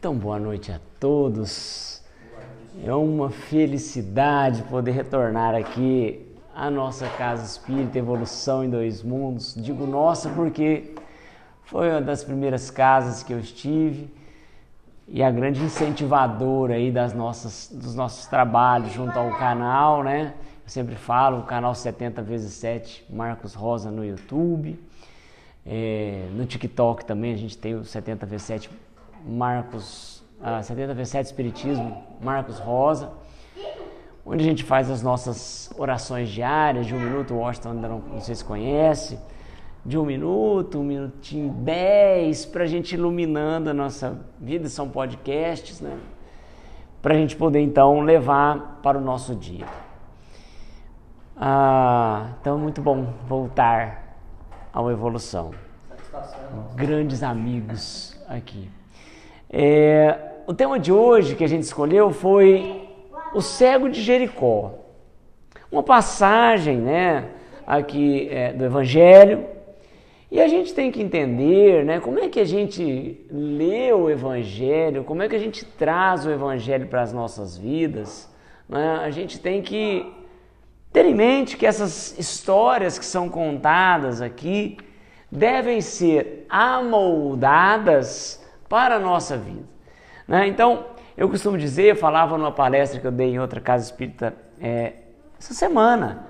Então, boa noite a todos. É uma felicidade poder retornar aqui à nossa Casa Espírita Evolução em Dois Mundos. Digo nossa porque foi uma das primeiras casas que eu estive e a grande incentivadora aí das nossas, dos nossos trabalhos junto ao canal, né? Eu sempre falo, o canal 70 vezes 7 Marcos Rosa no YouTube. É, no TikTok também a gente tem o 70 vezes 7 Marcos, ah, 70 vezes 7 Espiritismo, Marcos Rosa, onde a gente faz as nossas orações diárias de um minuto, o Washington ainda não, não sei se conhece, de um minuto, um minutinho, dez, para a gente iluminando a nossa vida, são podcasts, né? Para a gente poder então levar para o nosso dia. Ah, então, muito bom voltar ao Evolução. Grandes amigos aqui. É, o tema de hoje que a gente escolheu foi o cego de Jericó. Uma passagem, né, aqui é, do Evangelho. E a gente tem que entender, né, como é que a gente lê o Evangelho, como é que a gente traz o Evangelho para as nossas vidas. Né? A gente tem que ter em mente que essas histórias que são contadas aqui devem ser amoldadas para a nossa vida. Né? Então, eu costumo dizer, eu falava numa palestra que eu dei em outra casa espírita é, essa semana,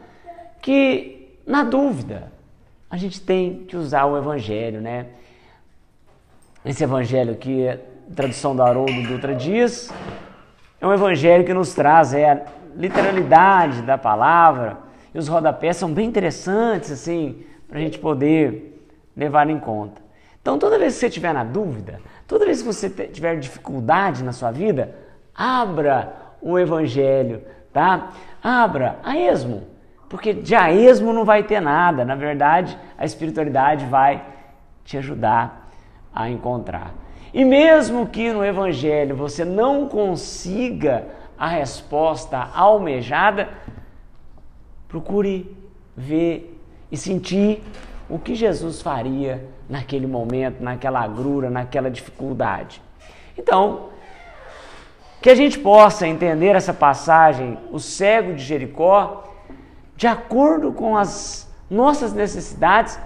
que na dúvida a gente tem que usar o Evangelho, né? Esse Evangelho que tradução do Haroldo Dutra Dias, é um Evangelho que nos traz é, a literalidade da palavra, e os rodapés são bem interessantes, assim, para a gente poder levar em conta. Então, toda vez que você estiver na dúvida, toda vez que você tiver dificuldade na sua vida, abra o Evangelho, tá? Abra a esmo, porque de a esmo não vai ter nada. Na verdade, a espiritualidade vai te ajudar a encontrar. E mesmo que no Evangelho você não consiga a resposta almejada, procure ver e sentir o que Jesus faria naquele momento, naquela agrura, naquela dificuldade. Então, que a gente possa entender essa passagem, o cego de Jericó, de acordo com as nossas necessidades.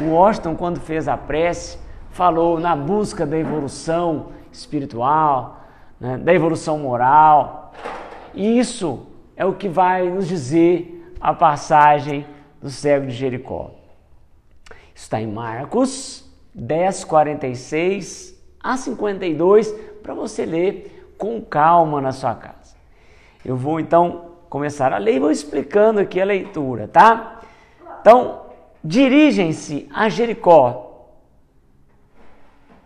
O Washington, quando fez a prece, falou na busca da evolução espiritual, né, da evolução moral. E isso é o que vai nos dizer a passagem do cego de Jericó. Está em Marcos 10, 46 a 52, para você ler com calma na sua casa. Eu vou então começar a ler e vou explicando aqui a leitura, tá? Então, dirigem-se a Jericó.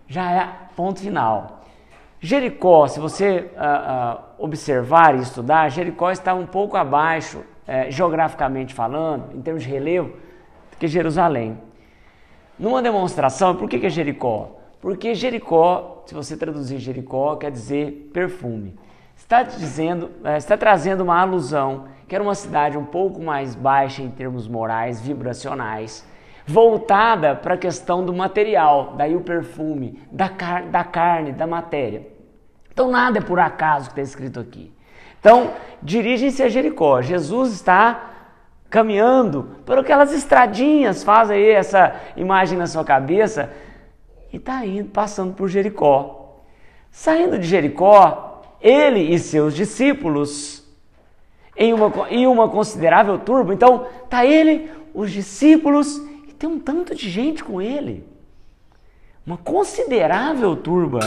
Já é ponto final. Jericó, se você uh, uh, observar e estudar, Jericó está um pouco abaixo, uh, geograficamente falando, em termos de relevo, do que Jerusalém. Numa demonstração, por que, que é Jericó? Porque Jericó, se você traduzir Jericó, quer dizer perfume. Está dizendo, é, está trazendo uma alusão que era uma cidade um pouco mais baixa em termos morais, vibracionais, voltada para a questão do material, daí o perfume, da, car da carne, da matéria. Então nada é por acaso que está escrito aqui. Então, dirigem-se a Jericó. Jesus está caminhando por aquelas estradinhas, faz aí essa imagem na sua cabeça, e está indo, passando por Jericó. Saindo de Jericó, ele e seus discípulos, em uma, em uma considerável turba, então está ele, os discípulos, e tem um tanto de gente com ele. Uma considerável turba.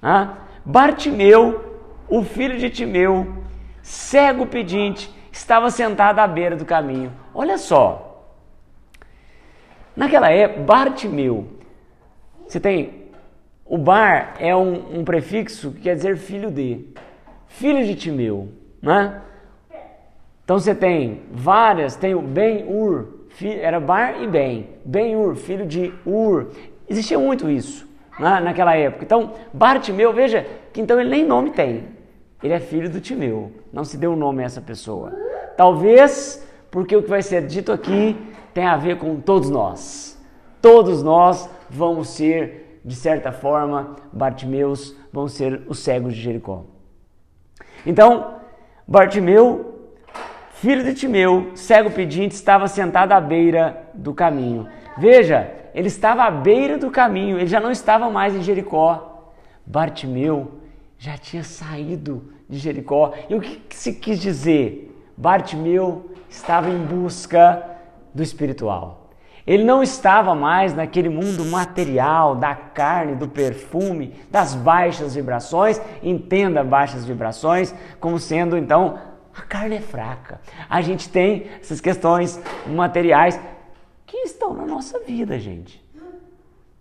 Ah, Bartimeu, o filho de Timeu, cego pedinte, estava sentado à beira do caminho. Olha só. Naquela época, Bartimeu, você tem. O bar é um, um prefixo que quer dizer filho de. Filho de Timeu, né? Então você tem várias, tem o Ben-Ur, era Bar e Ben. Ben-Ur, filho de Ur. Existia muito isso né, naquela época. Então, Bartimeu, veja que então ele nem nome tem. Ele é filho do Timeu. Não se deu um nome a essa pessoa. Talvez porque o que vai ser dito aqui tem a ver com todos nós. Todos nós vamos ser de certa forma, Bartimeus vão ser os cegos de Jericó. Então, Bartimeu, filho de Timeu, cego pedinte, estava sentado à beira do caminho. Veja, ele estava à beira do caminho, ele já não estava mais em Jericó. Bartimeu já tinha saído de Jericó. E o que se quis dizer? Bartimeu estava em busca do espiritual. Ele não estava mais naquele mundo material, da carne, do perfume, das baixas vibrações. Entenda baixas vibrações como sendo então a carne é fraca. A gente tem essas questões materiais que estão na nossa vida, gente.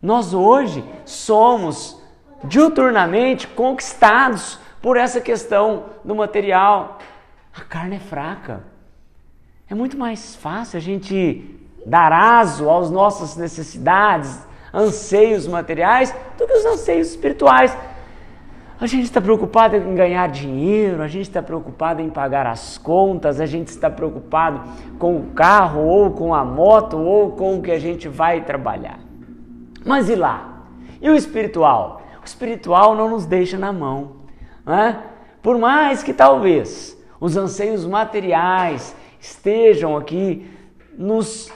Nós hoje somos diuturnamente conquistados por essa questão do material. A carne é fraca. É muito mais fácil a gente dar aso às nossas necessidades, anseios materiais, do que os anseios espirituais. A gente está preocupado em ganhar dinheiro, a gente está preocupado em pagar as contas, a gente está preocupado com o carro, ou com a moto, ou com o que a gente vai trabalhar. Mas e lá? E o espiritual? Espiritual não nos deixa na mão. Né? Por mais que talvez os anseios materiais estejam aqui nos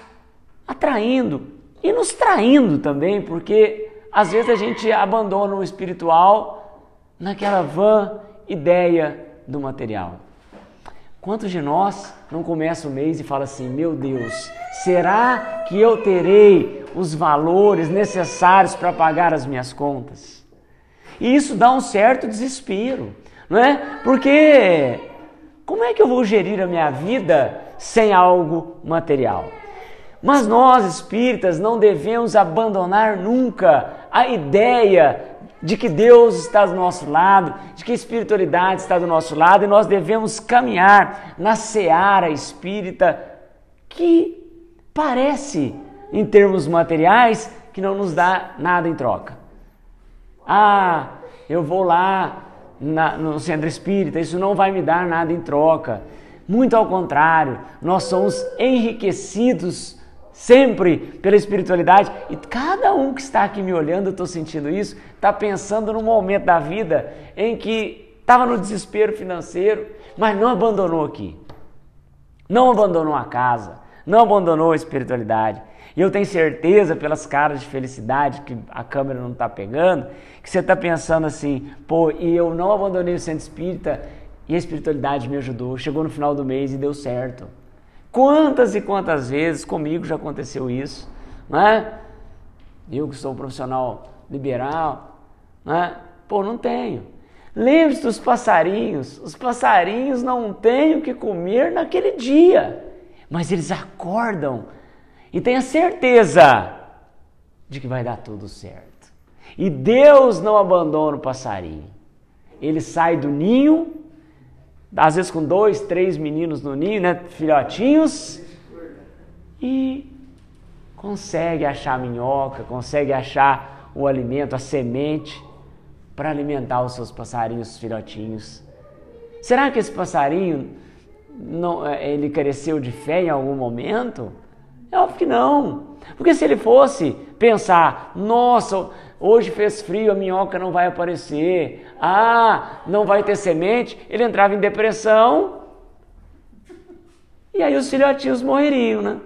atraindo e nos traindo também, porque às vezes a gente abandona o espiritual naquela vã ideia do material. Quantos de nós não começa o mês e fala assim: meu Deus, será que eu terei os valores necessários para pagar as minhas contas? E isso dá um certo desespero, não é? Porque como é que eu vou gerir a minha vida sem algo material? Mas nós espíritas não devemos abandonar nunca a ideia de que Deus está do nosso lado, de que a espiritualidade está do nosso lado e nós devemos caminhar na seara espírita que parece, em termos materiais, que não nos dá nada em troca. Ah, eu vou lá na, no centro espírita, isso não vai me dar nada em troca. Muito ao contrário, nós somos enriquecidos sempre pela espiritualidade. E cada um que está aqui me olhando, eu estou sentindo isso, está pensando num momento da vida em que estava no desespero financeiro, mas não abandonou aqui. Não abandonou a casa, não abandonou a espiritualidade. E eu tenho certeza, pelas caras de felicidade que a câmera não está pegando, que você está pensando assim, pô, e eu não abandonei o centro espírita e a espiritualidade me ajudou. Chegou no final do mês e deu certo. Quantas e quantas vezes comigo já aconteceu isso, né? Eu que sou um profissional liberal, né? Pô, não tenho. Lembre-se dos passarinhos. Os passarinhos não têm o que comer naquele dia, mas eles acordam e têm a certeza de que vai dar tudo certo. E Deus não abandona o passarinho. Ele sai do ninho às vezes com dois, três meninos no ninho, né, filhotinhos, e consegue achar minhoca, consegue achar o alimento, a semente, para alimentar os seus passarinhos, os filhotinhos. Será que esse passarinho não, é, ele cresceu de fé em algum momento? É óbvio que não. Porque se ele fosse pensar, nossa, Hoje fez frio, a minhoca não vai aparecer. Ah, não vai ter semente. Ele entrava em depressão. E aí os filhotinhos morreriam, né?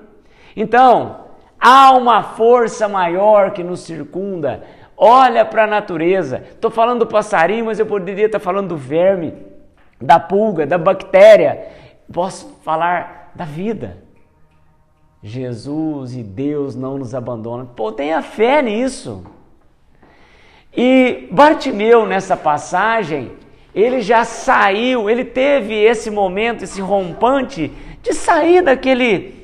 Então, há uma força maior que nos circunda. Olha para a natureza. Estou falando do passarinho, mas eu poderia estar falando do verme, da pulga, da bactéria. Posso falar da vida. Jesus e Deus não nos abandonam. Pô, tenha fé nisso. E Bartimeu, nessa passagem, ele já saiu, ele teve esse momento, esse rompante de sair daquele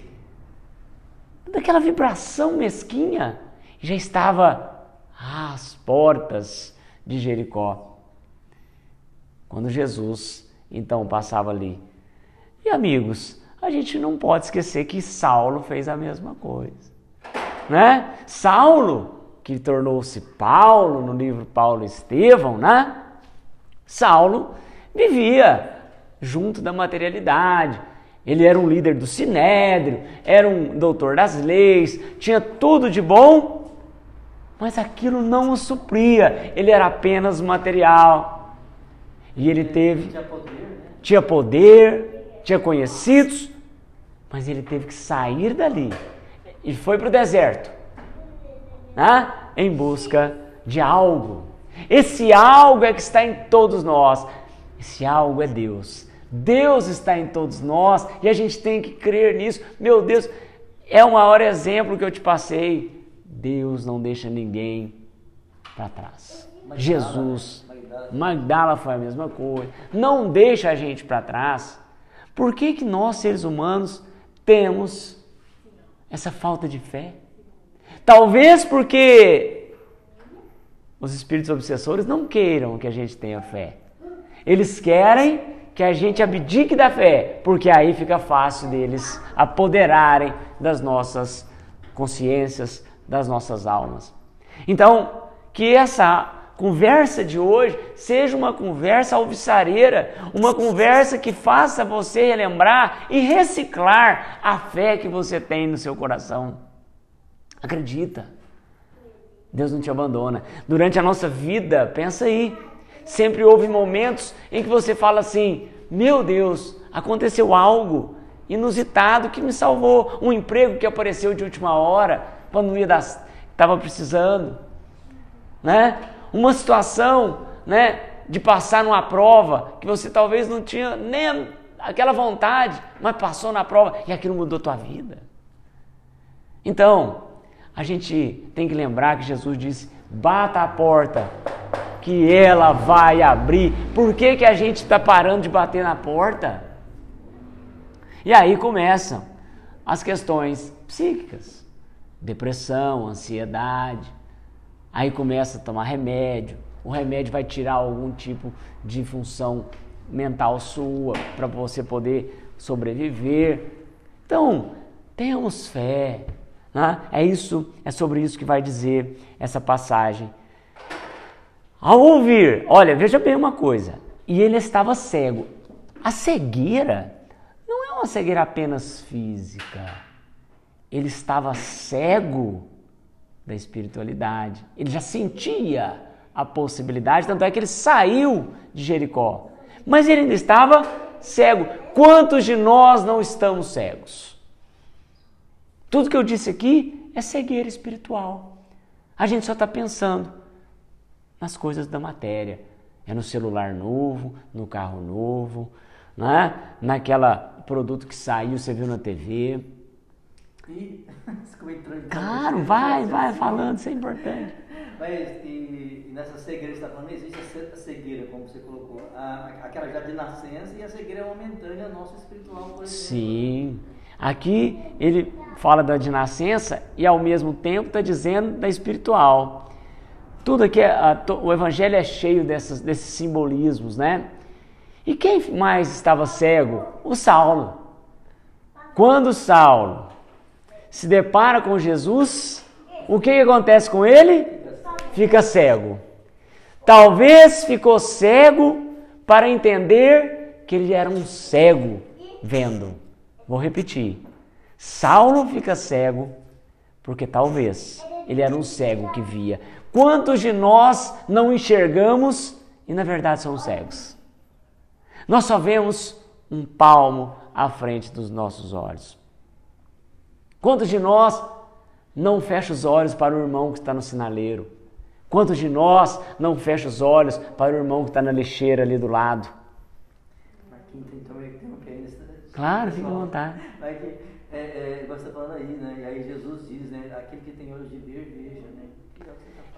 daquela vibração mesquinha, já estava às portas de Jericó. Quando Jesus então passava ali. E amigos, a gente não pode esquecer que Saulo fez a mesma coisa, né? Saulo que tornou-se Paulo no livro Paulo e Estevão, né? Saulo vivia junto da materialidade. Ele era um líder do sinédrio, era um doutor das leis, tinha tudo de bom, mas aquilo não o supria, ele era apenas material. E ele teve. Tinha poder, né? tinha, poder, tinha conhecidos, mas ele teve que sair dali e foi para o deserto né? em busca de algo. Esse algo é que está em todos nós. Esse algo é Deus. Deus está em todos nós e a gente tem que crer nisso. Meu Deus, é o maior exemplo que eu te passei. Deus não deixa ninguém para trás. Magdala, Jesus, Magdala. Magdala foi a mesma coisa. Não deixa a gente para trás. Por que, que nós, seres humanos, temos essa falta de fé? Talvez porque os espíritos obsessores não queiram que a gente tenha fé. Eles querem que a gente abdique da fé, porque aí fica fácil deles apoderarem das nossas consciências, das nossas almas. Então, que essa conversa de hoje seja uma conversa alvissareira, uma conversa que faça você relembrar e reciclar a fé que você tem no seu coração. Acredita. Deus não te abandona. Durante a nossa vida, pensa aí, sempre houve momentos em que você fala assim: "Meu Deus, aconteceu algo inusitado que me salvou, um emprego que apareceu de última hora, quando ia estava precisando, né? Uma situação, né, de passar numa prova que você talvez não tinha nem aquela vontade, mas passou na prova e aquilo mudou tua vida. Então, a gente tem que lembrar que Jesus disse: bata a porta, que ela vai abrir. Por que, que a gente está parando de bater na porta? E aí começam as questões psíquicas: depressão, ansiedade. Aí começa a tomar remédio. O remédio vai tirar algum tipo de função mental sua para você poder sobreviver. Então, tenhamos fé, né? É isso, é sobre isso que vai dizer essa passagem. Ao ouvir, olha, veja bem uma coisa. E ele estava cego. A cegueira não é uma cegueira apenas física. Ele estava cego da espiritualidade. Ele já sentia a possibilidade, tanto é que ele saiu de Jericó. Mas ele ainda estava cego. Quantos de nós não estamos cegos? Tudo que eu disse aqui é cegueira espiritual. A gente só está pensando nas coisas da matéria. É no celular novo, no carro novo, né? naquela produto que saiu, você viu na TV. E, claro, vai, vai falando, isso é importante. Mas e, e nessa cegueira que você está falando, existe a cegueira, como você colocou, a, aquela já de nascença e a cegueira é momentânea nossa espiritual, por exemplo. Sim. Aqui ele fala da de nascença e ao mesmo tempo está dizendo da espiritual. Tudo aqui, a, o evangelho é cheio dessas, desses simbolismos, né? E quem mais estava cego? O Saulo. Quando Saulo se depara com Jesus, o que, acontece com ele? Fica cego. Talvez ficou cego para entender que ele era um cego vendo. Vou repetir. Saulo fica cego porque talvez ele era um cego que via. Quantos de nós não enxergamos e na verdade somos cegos? Nós só vemos um palmo à frente dos nossos olhos. Quantos de nós não fecha os olhos para o irmão que está no sinaleiro? Quantos de nós não fecha os olhos para o irmão que está na lixeira ali do lado? Claro, fica à vontade. Que, é, é, você está falando aí, né? E aí Jesus diz, né? Aquele que tem olhos de ver, veja, né? É tá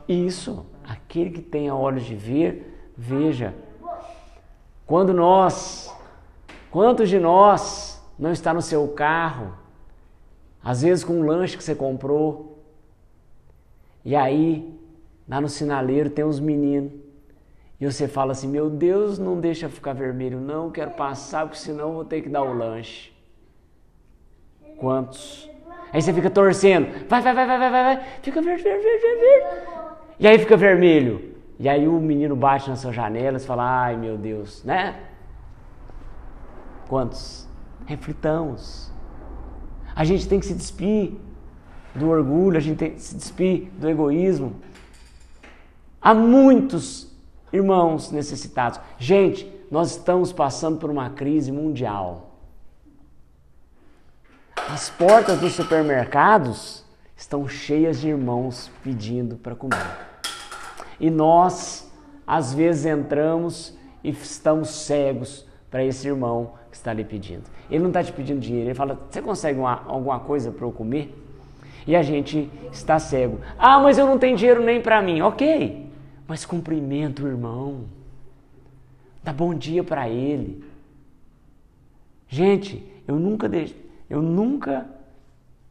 Isso, aquele que tem olhos de ver, veja. Quando nós, quantos de nós não está no seu carro, às vezes com um lanche que você comprou, e aí, lá no sinaleiro tem uns meninos e você fala assim: Meu Deus, não deixa ficar vermelho, não, quero passar, porque senão vou ter que dar o lanche. Quantos? Aí você fica torcendo: Vai, vai, vai, vai, vai, vai. Fica verde, verde, verde, verde. E aí fica vermelho. E aí o menino bate na sua janela e fala: Ai, meu Deus, né? Quantos? Reflitamos. A gente tem que se despir do orgulho, a gente tem que se despir do egoísmo Há muitos irmãos necessitados. Gente, nós estamos passando por uma crise mundial. As portas dos supermercados estão cheias de irmãos pedindo para comer. E nós, às vezes, entramos e estamos cegos para esse irmão está lhe pedindo. Ele não está te pedindo dinheiro, ele fala: Você consegue uma, alguma coisa para eu comer? E a gente está cego. Ah, mas eu não tenho dinheiro nem para mim. Ok, mas cumprimenta o irmão. Dá bom dia para ele. Gente, eu nunca, eu nunca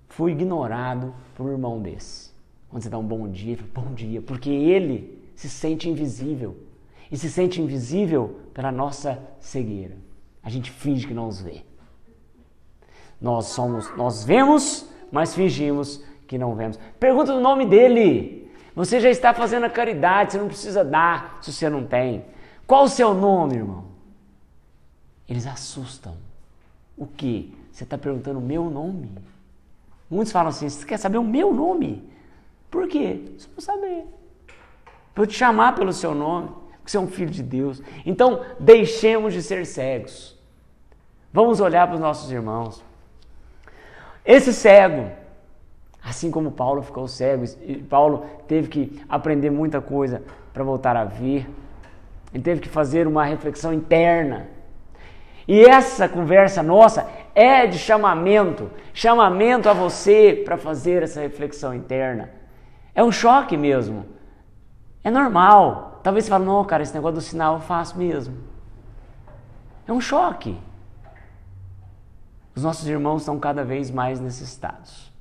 fui ignorado por um irmão desse. Quando você dá um bom dia, fala, bom dia, porque ele se sente invisível. E se sente invisível pela nossa cegueira. A gente finge que não os vê. Nós somos, nós vemos, mas fingimos que não vemos. Pergunta o nome dele. Você já está fazendo a caridade, você não precisa dar se você não tem. Qual o seu nome, irmão? Eles assustam. O que? Você está perguntando o meu nome? Muitos falam assim: você quer saber o meu nome? Por quê? Só para saber. Para eu te chamar pelo seu nome, porque você é um filho de Deus. Então, deixemos de ser cegos. Vamos olhar para os nossos irmãos. Esse cego, assim como Paulo ficou cego, Paulo teve que aprender muita coisa para voltar a ver. Ele teve que fazer uma reflexão interna. E essa conversa nossa é de chamamento, chamamento a você para fazer essa reflexão interna. É um choque mesmo. É normal. Talvez você fale, não, cara, esse negócio do sinal eu faço mesmo. É um choque. Os nossos irmãos estão cada vez mais necessitados.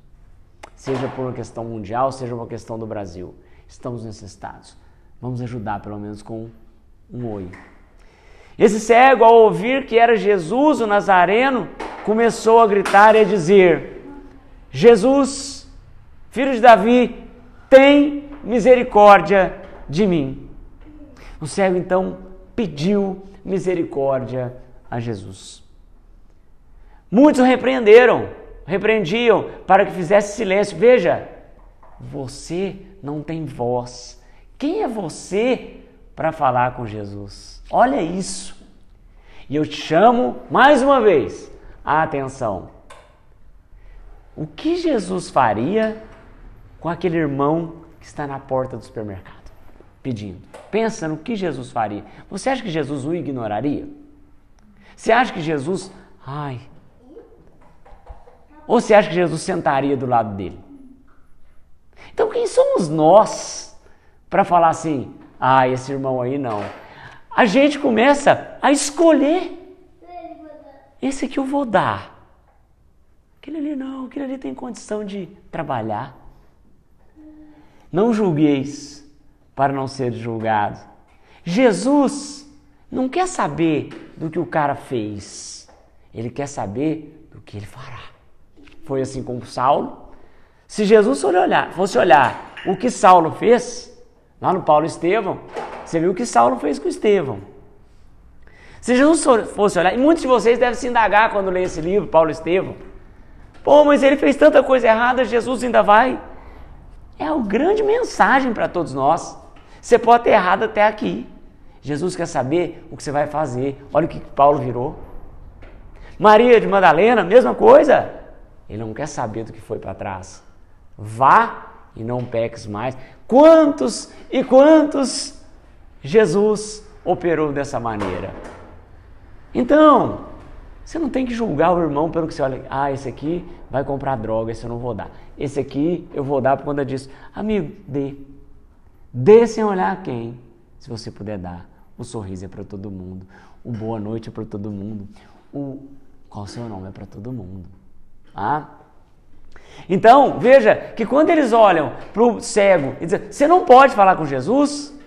Seja por uma questão mundial, seja uma questão do Brasil. Estamos necessitados. Vamos ajudar pelo menos com um oi. Esse cego, ao ouvir que era Jesus o Nazareno, começou a gritar e a dizer: Jesus, filho de Davi, tem misericórdia de mim. O cego então pediu misericórdia a Jesus. Muitos repreenderam, repreendiam para que fizesse silêncio. Veja, você não tem voz. Quem é você para falar com Jesus? Olha isso. E eu te chamo mais uma vez a atenção. O que Jesus faria com aquele irmão que está na porta do supermercado pedindo? Pensa no que Jesus faria. Você acha que Jesus o ignoraria? Você acha que Jesus, ai, ou você acha que Jesus sentaria do lado dele? Então quem somos nós para falar assim, ah, esse irmão aí não. A gente começa a escolher. Esse aqui eu vou dar. Aquele ali não, aquele ali tem condição de trabalhar. Não julgueis para não ser julgado. Jesus não quer saber do que o cara fez. Ele quer saber do que ele fará. Foi assim com Saulo. Se Jesus fosse olhar, fosse olhar o que Saulo fez, Lá no Paulo Estevão, você viu o que Saulo fez com Estevão. Se Jesus fosse olhar, e muitos de vocês devem se indagar quando lê esse livro, Paulo Estevão. Pô, mas ele fez tanta coisa errada, Jesus ainda vai. É a grande mensagem para todos nós. Você pode ter errado até aqui. Jesus quer saber o que você vai fazer. Olha o que Paulo virou. Maria de Madalena, mesma coisa. Ele não quer saber do que foi para trás. Vá e não peques mais. Quantos e quantos Jesus operou dessa maneira? Então, você não tem que julgar o irmão pelo que você olha. Ah, esse aqui vai comprar droga, esse eu não vou dar. Esse aqui eu vou dar por conta disso. Amigo, dê. Dê sem olhar quem. Se você puder dar. O sorriso é para todo mundo. O boa noite é para todo mundo. O qual o seu nome é para todo mundo. Ah? Então, veja que quando eles olham para o cego e dizem, você não pode falar com Jesus,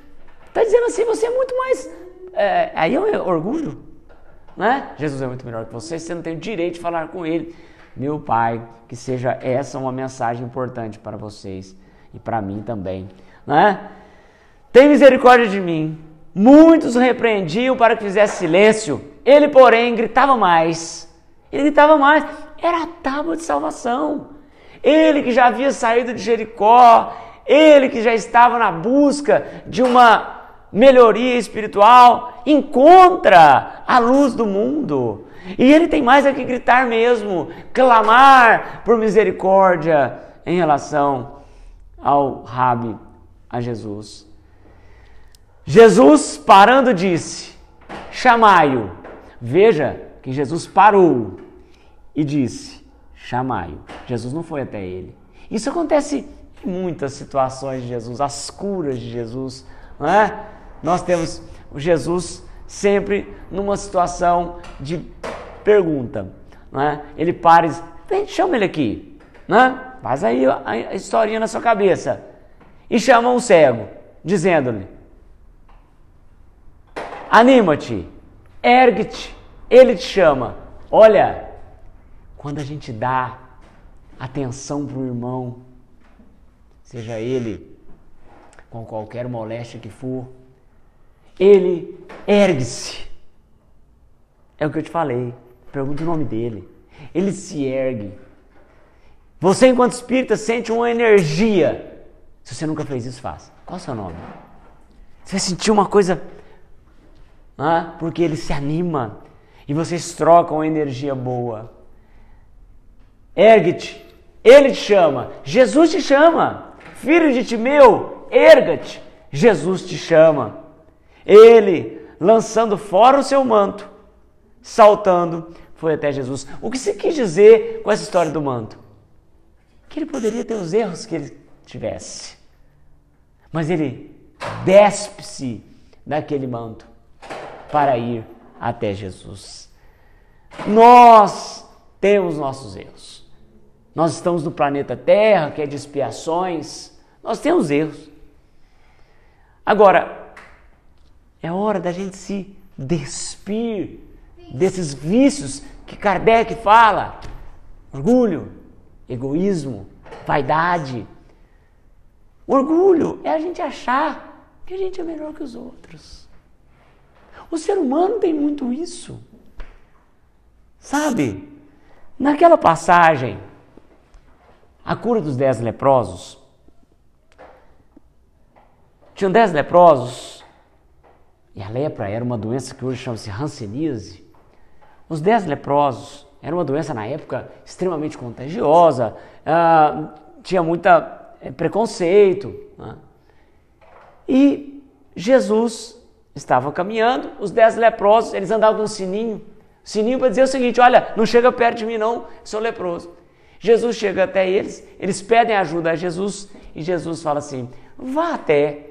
está dizendo assim, você é muito mais. É, aí é um orgulho. Né? Jesus é muito melhor que você, você não tem o direito de falar com ele. Meu Pai, que seja essa uma mensagem importante para vocês e para mim também. Né? Tem misericórdia de mim. Muitos repreendiam para que fizesse silêncio. Ele, porém, gritava mais. Ele gritava mais. Era a tábua de salvação. Ele que já havia saído de Jericó, Ele que já estava na busca de uma melhoria espiritual, encontra a luz do mundo. E ele tem mais a que gritar mesmo, clamar por misericórdia em relação ao Rabi, a Jesus. Jesus, parando, disse: Chamai-o. Veja que Jesus parou e disse: Chamai-o. Jesus não foi até ele. Isso acontece em muitas situações de Jesus, as curas de Jesus, não é? Nós temos o Jesus sempre numa situação de pergunta. Né? Ele para e diz, chama ele aqui. Né? Faz aí a historinha na sua cabeça. E chama um cego, dizendo-lhe: Anima-te, ergue-te, ele te chama. Olha, quando a gente dá atenção para o irmão, seja ele com qualquer moléstia que for, ele ergue-se. É o que eu te falei. Pergunta o nome dele. Ele se ergue. Você, enquanto espírita, sente uma energia. Se você nunca fez isso, faça. Qual é o seu nome? Você vai sentir uma coisa. Ah, porque ele se anima. E vocês trocam energia boa. Ergue-te. Ele te chama. Jesus te chama. Filho de Timeu, erga-te. Jesus te chama. Ele, lançando fora o seu manto, saltando, foi até Jesus. O que se quis dizer com essa história do manto? Que ele poderia ter os erros que ele tivesse, mas ele despe-se daquele manto para ir até Jesus. Nós temos nossos erros. Nós estamos no planeta Terra, que é de expiações. Nós temos erros. Agora, é hora da gente se despir desses vícios que Kardec fala: orgulho, egoísmo, vaidade. Orgulho é a gente achar que a gente é melhor que os outros. O ser humano tem muito isso. Sabe? Naquela passagem, a cura dos dez leprosos, tinham dez leprosos, e a lepra era uma doença que hoje chama-se hanseníase. Os dez leprosos era uma doença na época extremamente contagiosa, uh, tinha muita é, preconceito. Né? E Jesus estava caminhando, os dez leprosos, eles andavam com um sininho, sininho para dizer o seguinte: olha, não chega perto de mim, não, sou leproso. Jesus chega até eles, eles pedem ajuda a Jesus e Jesus fala assim: vá até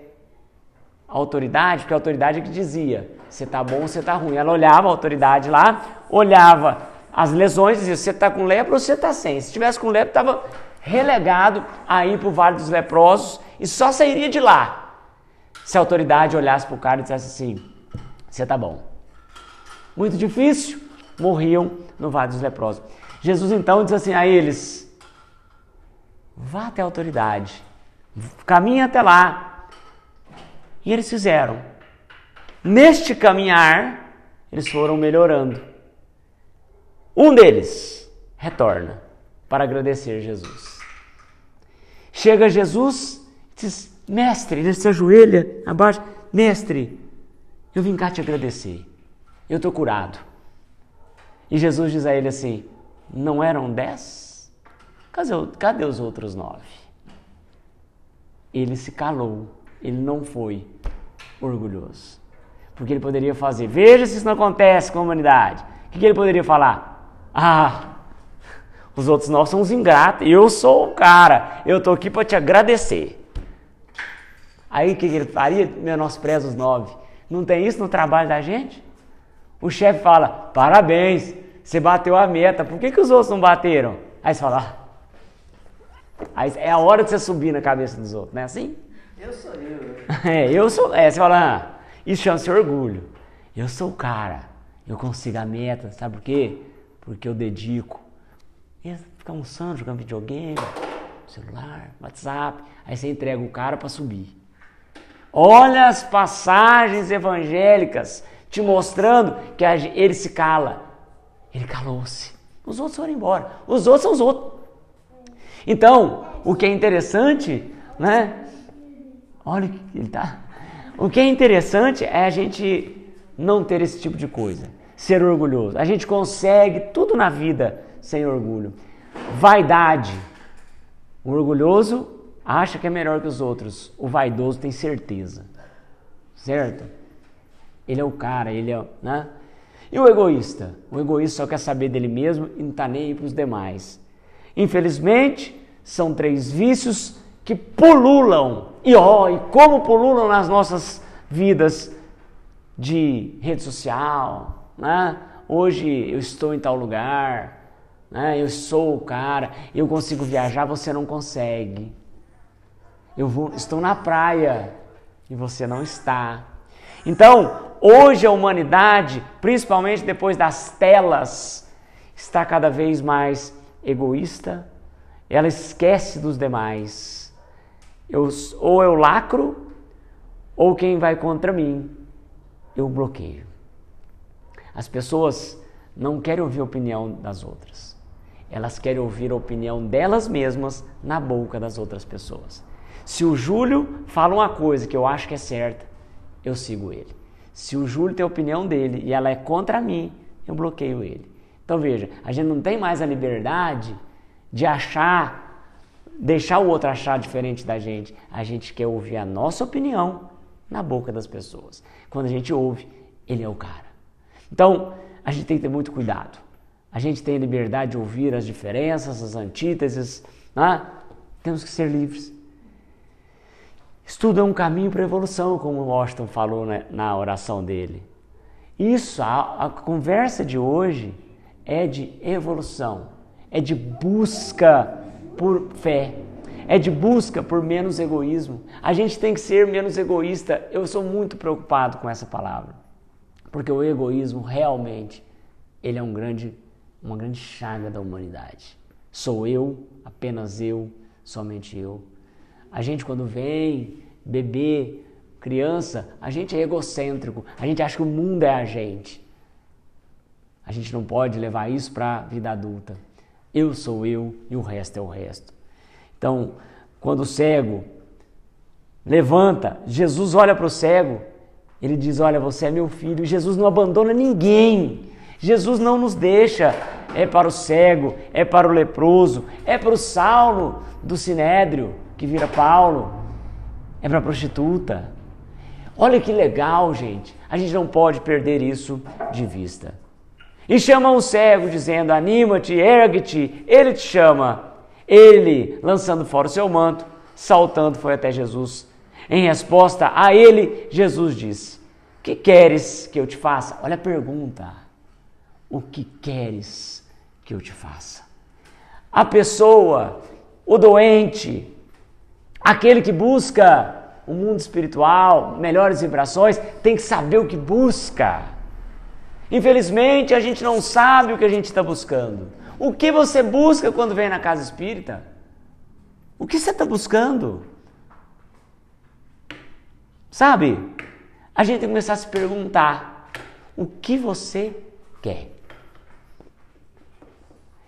a autoridade, porque a autoridade é que dizia: você está bom, você está ruim. Ela olhava a autoridade lá, olhava as lesões, dizia: você está com lepra ou você está sem. Se tivesse com lepra, estava relegado a ir para o Vale dos Leprosos e só sairia de lá se a autoridade olhasse para o cara e dissesse assim: você está bom. Muito difícil, morriam no Vale dos Leprosos. Jesus então diz assim a eles: vá até a autoridade, caminhe até lá, e eles fizeram. Neste caminhar, eles foram melhorando. Um deles retorna para agradecer Jesus. Chega Jesus diz: Mestre, ele se ajoelha abaixo: Mestre, eu vim cá te agradecer. Eu estou curado. E Jesus diz a ele assim: Não eram dez? Cadê, cadê os outros nove? Ele se calou ele não foi orgulhoso. Porque ele poderia fazer, veja se isso não acontece com a humanidade. O que, que ele poderia falar? Ah, os outros nós são os ingratos, eu sou o cara, eu estou aqui para te agradecer. Aí o que, que ele faria? Menospreza os nove. Não tem isso no trabalho da gente? O chefe fala, parabéns, você bateu a meta, por que, que os outros não bateram? Aí você fala, ah. Aí é a hora de você subir na cabeça dos outros, não é assim? Eu sou eu. É, eu sou. É, você fala, ah, isso chama-se orgulho. Eu sou o cara. Eu consigo a meta. Sabe por quê? Porque eu dedico. E ficar almoçando, jogando videogame, celular, WhatsApp. Aí você entrega o cara para subir. Olha as passagens evangélicas te mostrando que ele se cala. Ele calou-se. Os outros foram embora. Os outros são os outros. Então, o que é interessante né? Olha, ele tá. O que é interessante é a gente não ter esse tipo de coisa, ser orgulhoso. A gente consegue tudo na vida sem orgulho. Vaidade. O orgulhoso acha que é melhor que os outros. O vaidoso tem certeza. Certo? Ele é o cara, ele é, né? E o egoísta? O egoísta só quer saber dele mesmo e não está nem aí para os demais. Infelizmente, são três vícios que pululam. E ó, oh, e como pululam nas nossas vidas de rede social, né? Hoje eu estou em tal lugar, né? Eu sou o cara, eu consigo viajar, você não consegue. Eu vou, estou na praia e você não está. Então, hoje a humanidade, principalmente depois das telas, está cada vez mais egoísta, ela esquece dos demais. Eu, ou eu lacro, ou quem vai contra mim, eu bloqueio. As pessoas não querem ouvir a opinião das outras. Elas querem ouvir a opinião delas mesmas na boca das outras pessoas. Se o Júlio fala uma coisa que eu acho que é certa, eu sigo ele. Se o Júlio tem a opinião dele e ela é contra mim, eu bloqueio ele. Então veja, a gente não tem mais a liberdade de achar, deixar o outro achar diferente da gente. A gente quer ouvir a nossa opinião na boca das pessoas. Quando a gente ouve, ele é o cara. Então, a gente tem que ter muito cuidado. A gente tem a liberdade de ouvir as diferenças, as antíteses, né? temos que ser livres. Estudo é um caminho para a evolução, como Washington falou né, na oração dele. Isso, a, a conversa de hoje é de evolução, é de busca por fé, é de busca por menos egoísmo. A gente tem que ser menos egoísta. Eu sou muito preocupado com essa palavra, porque o egoísmo realmente ele é um grande, uma grande chaga da humanidade. Sou eu, apenas eu, somente eu. A gente, quando vem, bebê, criança, a gente é egocêntrico, a gente acha que o mundo é a gente. A gente não pode levar isso para a vida adulta. Eu sou eu e o resto é o resto. Então, quando o cego levanta, Jesus olha para o cego, ele diz: Olha, você é meu filho. E Jesus não abandona ninguém. Jesus não nos deixa. É para o cego, é para o leproso, é para o Saulo do Sinédrio, que vira Paulo, é para prostituta. Olha que legal, gente. A gente não pode perder isso de vista. E chama o cego, dizendo: Anima-te, ergue-te. Ele te chama. Ele, lançando fora o seu manto, saltando, foi até Jesus. Em resposta a ele, Jesus disse: Que queres que eu te faça? Olha a pergunta. O que queres que eu te faça? A pessoa, o doente, aquele que busca o mundo espiritual, melhores vibrações, tem que saber o que busca. Infelizmente, a gente não sabe o que a gente está buscando. O que você busca quando vem na casa espírita? O que você está buscando? Sabe? A gente tem que começar a se perguntar: o que você quer?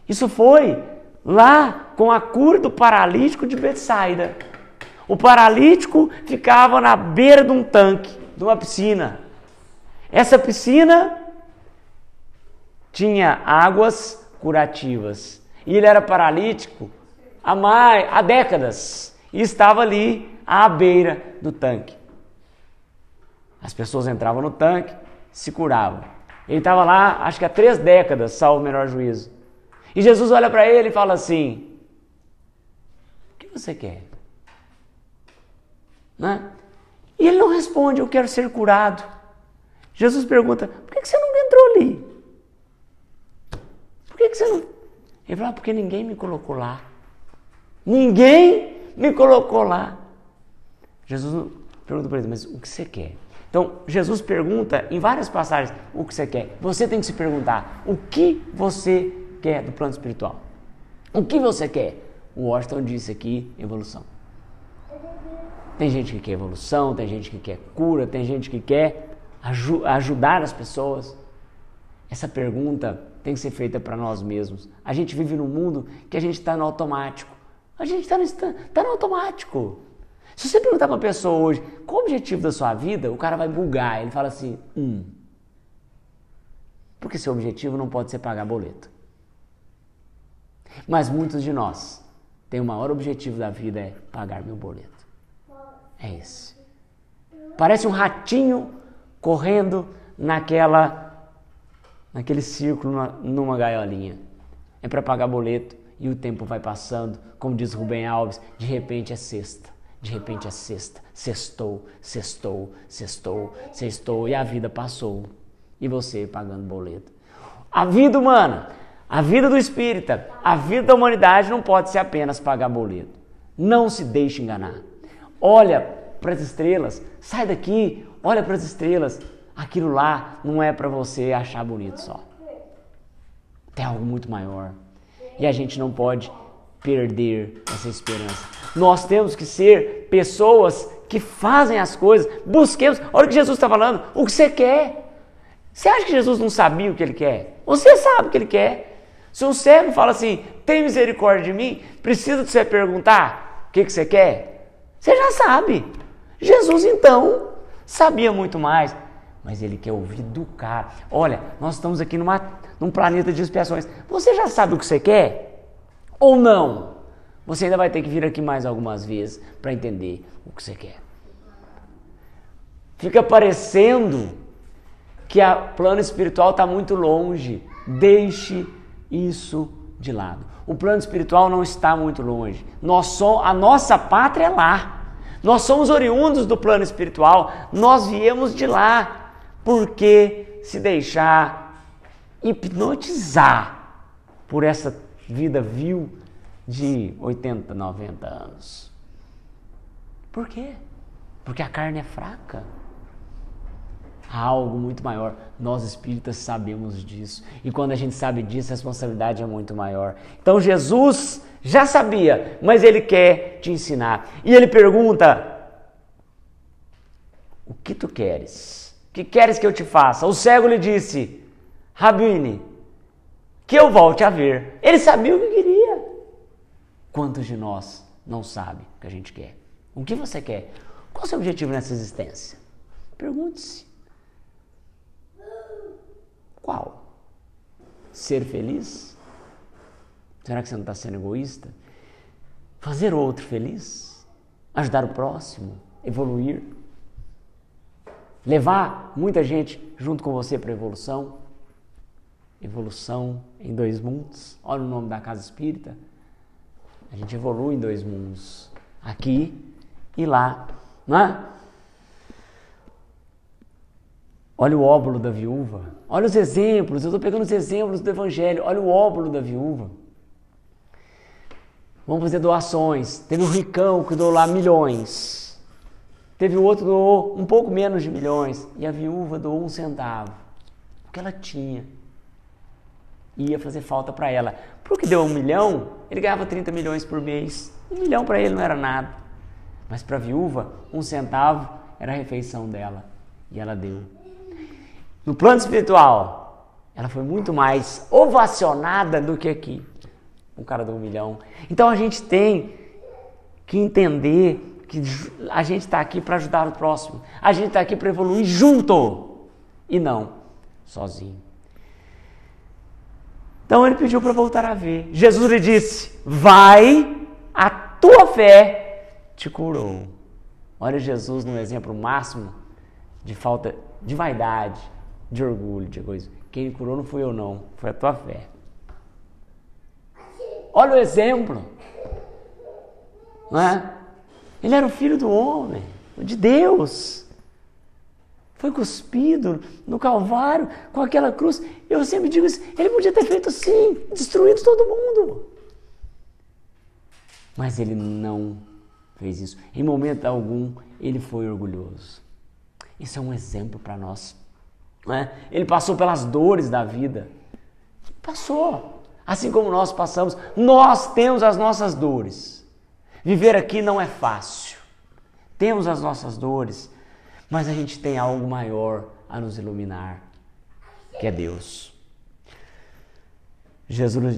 Isso foi lá com a cura do paralítico de Betsaida. O paralítico ficava na beira de um tanque, de uma piscina. Essa piscina tinha águas curativas. E ele era paralítico há, mais, há décadas e estava ali à beira do tanque. As pessoas entravam no tanque, se curavam. Ele estava lá, acho que há três décadas, salvo o melhor juízo. E Jesus olha para ele e fala assim: O que você quer? Né? E ele não responde: Eu quero ser curado. Jesus pergunta: Por que você não entrou ali? Por que, você não. Ele falou, ah, porque ninguém me colocou lá. Ninguém me colocou lá. Jesus pergunta para ele, mas o que você quer? Então, Jesus pergunta em várias passagens o que você quer. Você tem que se perguntar o que você quer do plano espiritual. O que você quer? O Washington disse aqui: evolução. Tem gente que quer evolução, tem gente que quer cura, tem gente que quer ajudar as pessoas. Essa pergunta tem que ser feita para nós mesmos. A gente vive num mundo que a gente está no automático. A gente está no, tá no automático. Se você perguntar para uma pessoa hoje qual o objetivo da sua vida, o cara vai bugar. Ele fala assim: um. Porque seu objetivo não pode ser pagar boleto. Mas muitos de nós têm o maior objetivo da vida é pagar meu boleto. É esse. Parece um ratinho correndo naquela naquele círculo numa, numa gaiolinha. É para pagar boleto e o tempo vai passando, como diz Rubem Alves, de repente é sexta. De repente é sexta, sextou, sextou, sextou, sextou e a vida passou. E você pagando boleto. A vida humana, a vida do espírita, a vida da humanidade não pode ser apenas pagar boleto. Não se deixe enganar. Olha para as estrelas, sai daqui, olha para as estrelas. Aquilo lá não é para você achar bonito só. Tem algo muito maior. E a gente não pode perder essa esperança. Nós temos que ser pessoas que fazem as coisas, busquemos. Olha o que Jesus está falando, o que você quer. Você acha que Jesus não sabia o que ele quer? Você sabe o que ele quer. Se um servo fala assim, tem misericórdia de mim, precisa de você perguntar o que, que você quer? Você já sabe. Jesus então sabia muito mais, mas ele quer ouvir do cara. Olha, nós estamos aqui numa, num planeta de expiações. Você já sabe o que você quer? Ou não? Você ainda vai ter que vir aqui mais algumas vezes para entender o que você quer. Fica parecendo que o plano espiritual está muito longe. Deixe isso de lado. O plano espiritual não está muito longe. Nós somos, a nossa pátria é lá. Nós somos oriundos do plano espiritual. Nós viemos de lá. Por que se deixar hipnotizar por essa vida vil de 80, 90 anos. Por quê? Porque a carne é fraca. Há algo muito maior. Nós espíritas sabemos disso. E quando a gente sabe disso, a responsabilidade é muito maior. Então Jesus já sabia, mas ele quer te ensinar. E ele pergunta: O que tu queres? Que queres que eu te faça? O cego lhe disse: Rabine, que eu volte a ver. Ele sabia o que queria. Quantos de nós não sabe o que a gente quer? O que você quer? Qual o seu objetivo nessa existência? Pergunte-se. Qual? Ser feliz? Será que você não está sendo egoísta? Fazer o outro feliz? Ajudar o próximo? Evoluir? Levar muita gente junto com você para a evolução? Evolução em dois mundos. Olha o nome da casa espírita. A gente evolui em dois mundos, aqui e lá, não é? Olha o óbolo da viúva. Olha os exemplos. Eu estou pegando os exemplos do Evangelho. Olha o óbolo da viúva. Vamos fazer doações. Teve um ricão que doou lá milhões. Teve o outro que doou um pouco menos de milhões. E a viúva doou um centavo. O que ela tinha ia fazer falta para ela. Porque deu um milhão, ele ganhava 30 milhões por mês. Um milhão para ele não era nada. Mas para a viúva, um centavo era a refeição dela. E ela deu. No plano espiritual, ela foi muito mais ovacionada do que aqui. Um cara deu um milhão. Então a gente tem que entender que a gente está aqui para ajudar o próximo. A gente está aqui para evoluir junto e não sozinho. Então ele pediu para voltar a ver. Jesus lhe disse: Vai, a tua fé te curou. Olha Jesus no exemplo máximo de falta de vaidade, de orgulho, de egoísmo. Quem curou não fui eu, não, foi a tua fé. Olha o exemplo. Não é? Ele era o filho do homem, de Deus foi cuspido no Calvário com aquela cruz. Eu sempre digo isso, ele podia ter feito assim, destruído todo mundo. Mas ele não fez isso. Em momento algum, ele foi orgulhoso. Isso é um exemplo para nós. É? Ele passou pelas dores da vida. Passou. Assim como nós passamos, nós temos as nossas dores. Viver aqui não é fácil. Temos as nossas dores mas a gente tem algo maior a nos iluminar, que é Deus. Jesus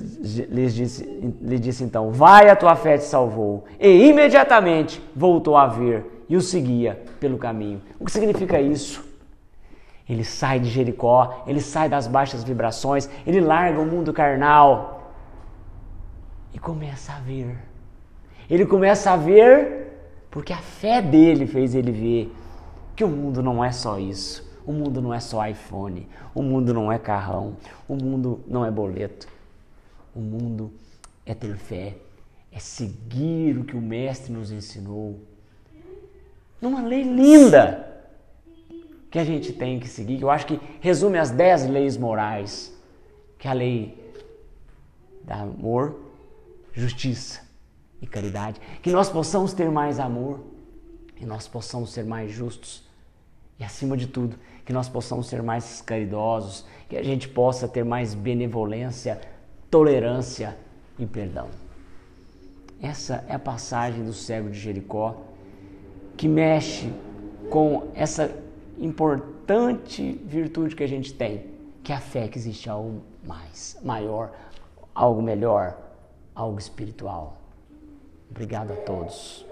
lhe disse, lhe disse então: Vai, a tua fé te salvou. E imediatamente voltou a ver e o seguia pelo caminho. O que significa isso? Ele sai de Jericó, ele sai das baixas vibrações, ele larga o mundo carnal e começa a ver. Ele começa a ver porque a fé dele fez ele ver que o mundo não é só isso. O mundo não é só iPhone, o mundo não é carrão, o mundo não é boleto. O mundo é ter fé, é seguir o que o Mestre nos ensinou. Numa lei linda que a gente tem que seguir, que eu acho que resume as dez leis morais, que é a lei da amor, justiça e caridade. Que nós possamos ter mais amor, que nós possamos ser mais justos e, acima de tudo, que nós possamos ser mais caridosos, que a gente possa ter mais benevolência, tolerância e perdão. Essa é a passagem do cego de Jericó que mexe com essa importante virtude que a gente tem, que é a fé que existe algo mais, maior, algo melhor, algo espiritual. Obrigado a todos.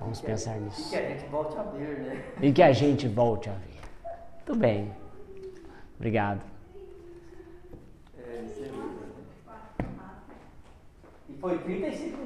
Vamos pensar nisso. E que a gente volte a ver, né? E que a gente volte a ver. Tudo bem. Obrigado. É, é E foi 35 minutos.